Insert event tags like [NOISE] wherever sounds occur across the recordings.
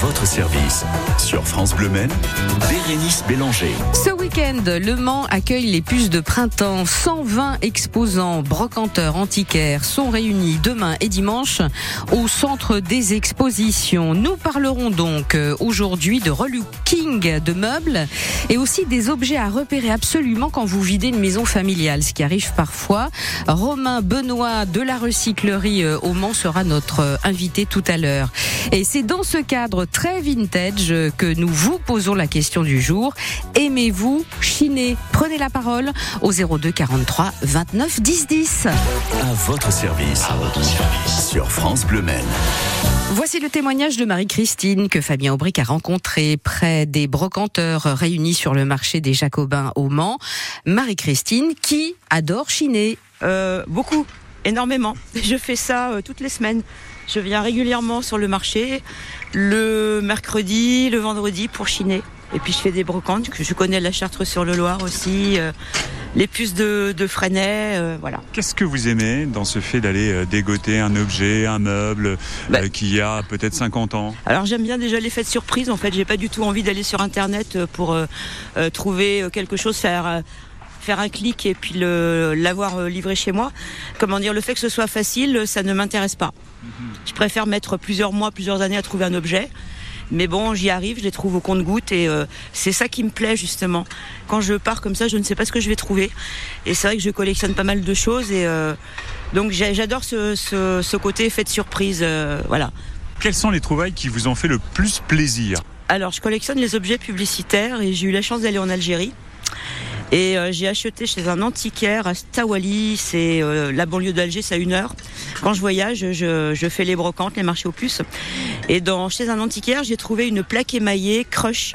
votre service. Sur France Bleu Maine, Bérénice Bélanger. Ce week-end, Le Mans accueille les puces de printemps. 120 exposants, brocanteurs, antiquaires sont réunis demain et dimanche au centre des expositions. Nous parlerons donc euh, aujourd'hui de relooking de meubles et aussi des objets à repérer absolument quand vous videz une maison familiale, ce qui arrive parfois. Romain Benoît de la recyclerie euh, au Mans sera notre euh, invité tout à l'heure. Et c'est dans ce cadre très vintage que nous vous posons la question du jour. Aimez-vous chiner? Prenez la parole au 02 43 29 10 10. À votre service. À votre service. Sur France Bleu Maine. Voici le témoignage de Marie-Christine que Fabien Aubric a rencontré près des brocanteurs réunis sur le marché des Jacobins au Mans. Marie-Christine qui adore chiner? Euh, beaucoup, énormément. [LAUGHS] Je fais ça euh, toutes les semaines. Je viens régulièrement sur le marché, le mercredi, le vendredi pour chiner. Et puis je fais des brocantes, je connais la Chartre sur le Loir aussi, euh, les puces de, de Freinet, euh, voilà. Qu'est-ce que vous aimez dans ce fait d'aller euh, dégoter un objet, un meuble Bah- euh, qui a peut-être 50 ans? Alors j'aime bien déjà l'effet de surprise. En fait, j'ai pas du tout envie d'aller sur internet pour trouver quelque chose, faire faire un clic et puis le l'avoir euh, livré chez moi. Comment dire, le fait que ce soit facile, ça ne m'intéresse pas. Je préfère mettre plusieurs mois, plusieurs années à trouver un objet. Mais bon, j'y arrive, je les trouve au compte-goutte et euh, c'est ça qui me plaît justement. Quand je pars comme ça, je ne sais pas ce que je vais trouver. Et c'est vrai que je collectionne pas mal de choses et euh, donc j'adore ce, ce, ce côté effet de surprise. euh, voilà. Quelles sont les trouvailles qui vous ont fait le plus plaisir? Alors, je collectionne les objets publicitaires et j'ai eu la chance d'aller en Algérie. Et euh, j'ai acheté chez un antiquaire à Stawali, c'est euh, la banlieue d'Alger, c'est à une heure. Quand je voyage, je, fais les brocantes, les marchés aux puces. Et dans, chez un antiquaire, j'ai trouvé une plaque émaillée Crush.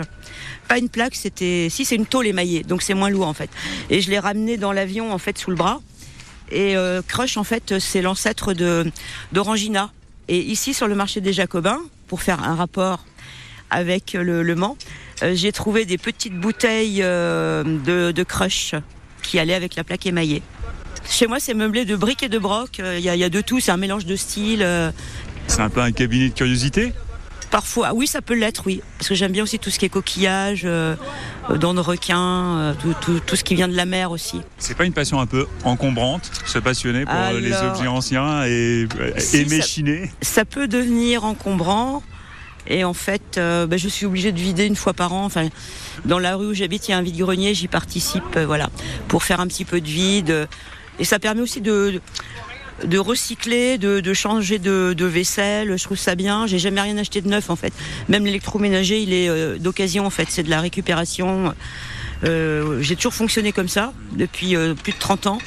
Pas une plaque, c'était, si c'est une tôle émaillée, donc c'est moins lourd en fait. Et je l'ai ramené dans l'avion en fait sous le bras. Et euh, Crush en fait, c'est l'ancêtre d'Orangina. Et ici sur le marché des Jacobins, pour faire un rapport avec le, Mans, j'ai trouvé des petites bouteilles euh, de, de crush qui allaient avec la plaque émaillée. Chez moi, c'est meublé de briques et de broc. Euh, Il y, a- il y a de tout, c'est un mélange de styles. euh, C'est un peu un cabinet de curiosité parfois, oui, ça peut l'être, oui. Parce que j'aime bien aussi tout ce qui est coquillage, euh, euh, dents de requin, euh, tout, tout- tout ce qui vient de la mer aussi. C'est pas une passion un peu encombrante, se passionner pour euh, les objets anciens et euh, si, aimer ça- chiner ça peut devenir encombrant. Et en fait, euh, bah, je suis obligée de vider une fois par an. Enfin, dans la rue où j'habite, il y a un vide-grenier, j'y participe, euh, voilà, pour faire un petit peu de vide. Et ça permet aussi de, de recycler, de, de changer de, de vaisselle. Je trouve ça bien. J'ai jamais rien acheté de neuf en fait. Même l'électroménager, il est euh, d'occasion en fait. C'est de la récupération. J'ai toujours fonctionné comme ça depuis plus de 30 ans.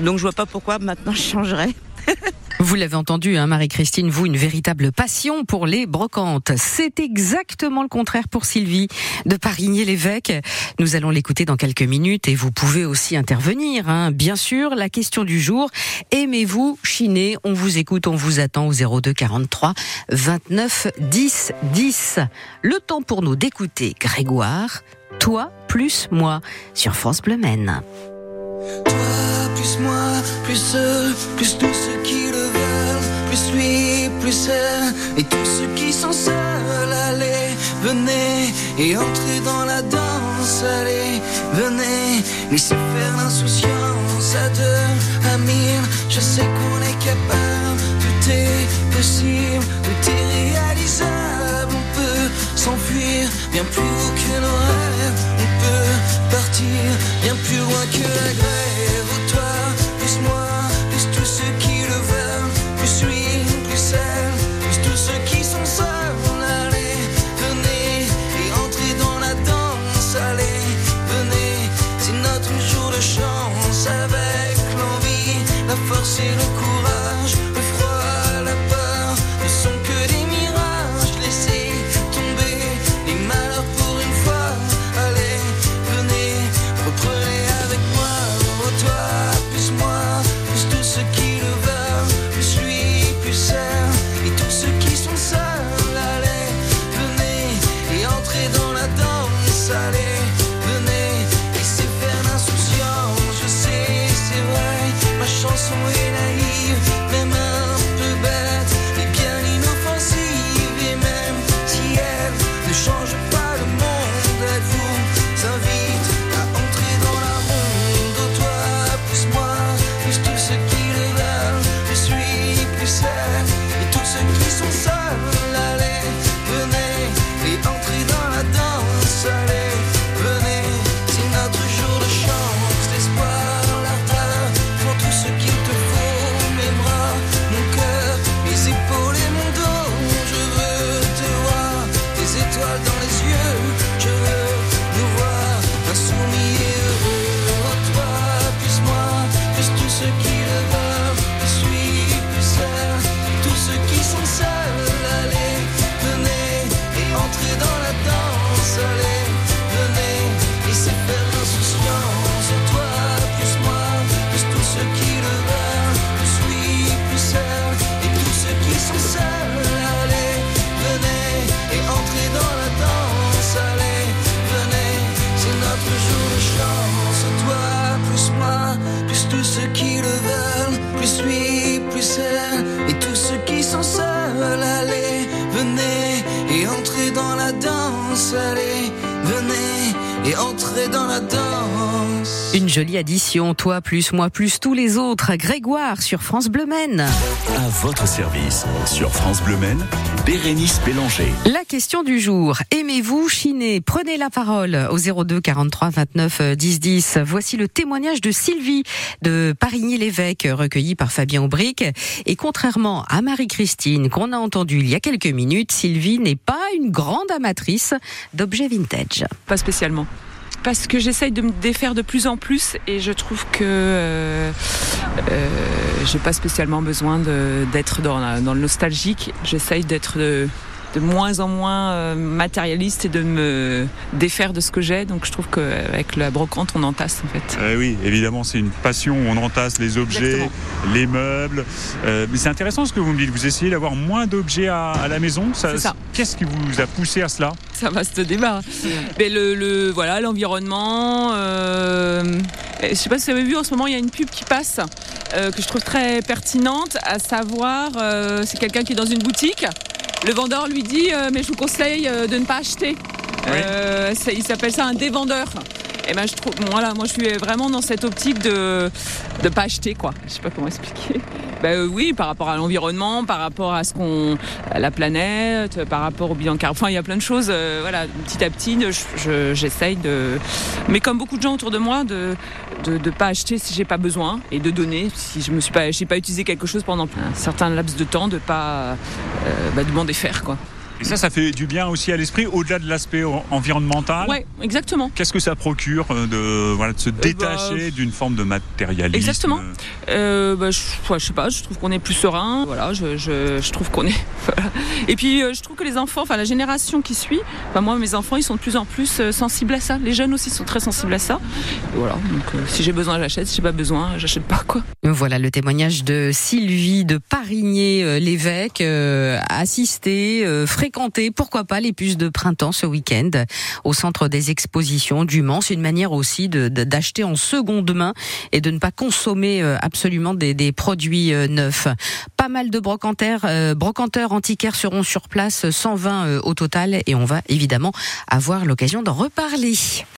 Donc je vois pas pourquoi maintenant je changerais. [LAUGHS] Vous l'avez entendu, hein, Marie-Christine, vous, une véritable passion pour les brocantes. C'est exactement le contraire pour Sylvie de Parigné-l'Évêque. Nous allons l'écouter dans quelques minutes et vous pouvez aussi intervenir. Hein. Bien sûr, la question du jour, aimez-vous chiner? On vous écoute, on vous attend au 02 43 29 10 10. Le temps pour nous d'écouter Grégoire, toi plus moi, sur France Bleu Maine. Toi, plus moi, plus plus tous ceux qui plus lui, plus elle, et tous ceux qui sont seuls, allez, venez, et entrez dans la danse, allez, venez, laissez faire l'insouciance à deux, à je sais qu'on est capable, tout est possible, tout est réalisable, on peut s'enfuir bien plus haut que nos rêves, on peut partir bien plus loin que la grève. La force et Une jolie addition, toi plus moi plus tous les autres. Grégoire sur France Bleu Maine. À votre service. Sur France Bleu Maine, Bérénice Bélanger. La question du jour. Aimez-vous chiner? Prenez la parole au 02 43 29 10 10. Voici le témoignage de Sylvie de Parigny-l'Évêque, recueilli par Fabien Aubric. Et contrairement à Marie-Christine qu'on a entendu il y a quelques minutes, Sylvie n'est pas une grande amatrice d'objets vintage. Pas spécialement. Parce que j'essaye de me défaire de plus en plus et je trouve que euh, euh, j'ai pas spécialement besoin d'être dans, dans le nostalgique. J'essaye d'être de, moins en moins euh, matérialiste et de me défaire de ce que j'ai. Donc je trouve qu'avec la brocante, on entasse en fait. Euh, oui, évidemment, c'est une passion. On entasse les objets, Exactement. les meubles. Euh, mais c'est intéressant ce que vous me dites. Vous essayez d'avoir moins d'objets à, à la maison. Qu'est-ce qui vous a poussé à cela? Ça va ce débat. Mais le, le- voilà l'environnement. Euh, je sais pas si vous avez vu en ce moment il y a une pub qui passe euh, que je trouve très pertinente, à savoir c'est quelqu'un qui est dans une boutique. Le vendeur lui dit euh, mais je vous conseille euh, de ne pas acheter. Euh, il s'appelle ça un dévendeur. Et ben je trouve voilà moi je suis vraiment dans cette optique de de pas acheter quoi. Je sais pas comment expliquer. Ben oui par rapport à l'environnement, par rapport à ce qu'on la planète, par rapport au bilan carbone. Enfin, il y a plein de choses. euh, voilà, petit à petit, de- je- j'essaye de. Mais comme beaucoup de gens autour de moi, de de, de pas acheter si j'ai pas besoin et de donner si je me suis pas, j'ai pas utilisé quelque chose pendant un certain laps de temps, de pas euh, bah, de m'en défaire quoi. Et ça, ça fait du bien aussi à l'esprit, au-delà de l'aspect en- environnemental. Ouais, exactement. Qu'est-ce que ça procure euh, de, voilà, de se détacher d'une forme de matérialisme Exactement. Euh, bah, je, ouais, je sais pas, je trouve qu'on est plus serein. Voilà, je, je, je trouve qu'on est. [LAUGHS] voilà. Et puis euh, je trouve que les enfants, enfin la génération qui suit, enfin, moi mes enfants ils sont de plus en plus euh, sensibles à ça. Les jeunes aussi sont très sensibles à ça. Et voilà, donc euh, si j'ai besoin j'achète, si j'ai pas besoin j'achète pas quoi. Voilà le témoignage de Sylvie de Parigné-l'Évêque, euh, assisté, euh, fréquenté, pourquoi pas les puces de printemps ce week-end au centre des expositions du Mans. Une manière aussi d'acheter en seconde main et de ne pas consommer euh, absolument des, des produits euh, neufs. Pas mal de brocanteurs, euh, brocanteurs antiquaires seront sur place, 120 euh, au total, et on va évidemment avoir l'occasion d'en reparler.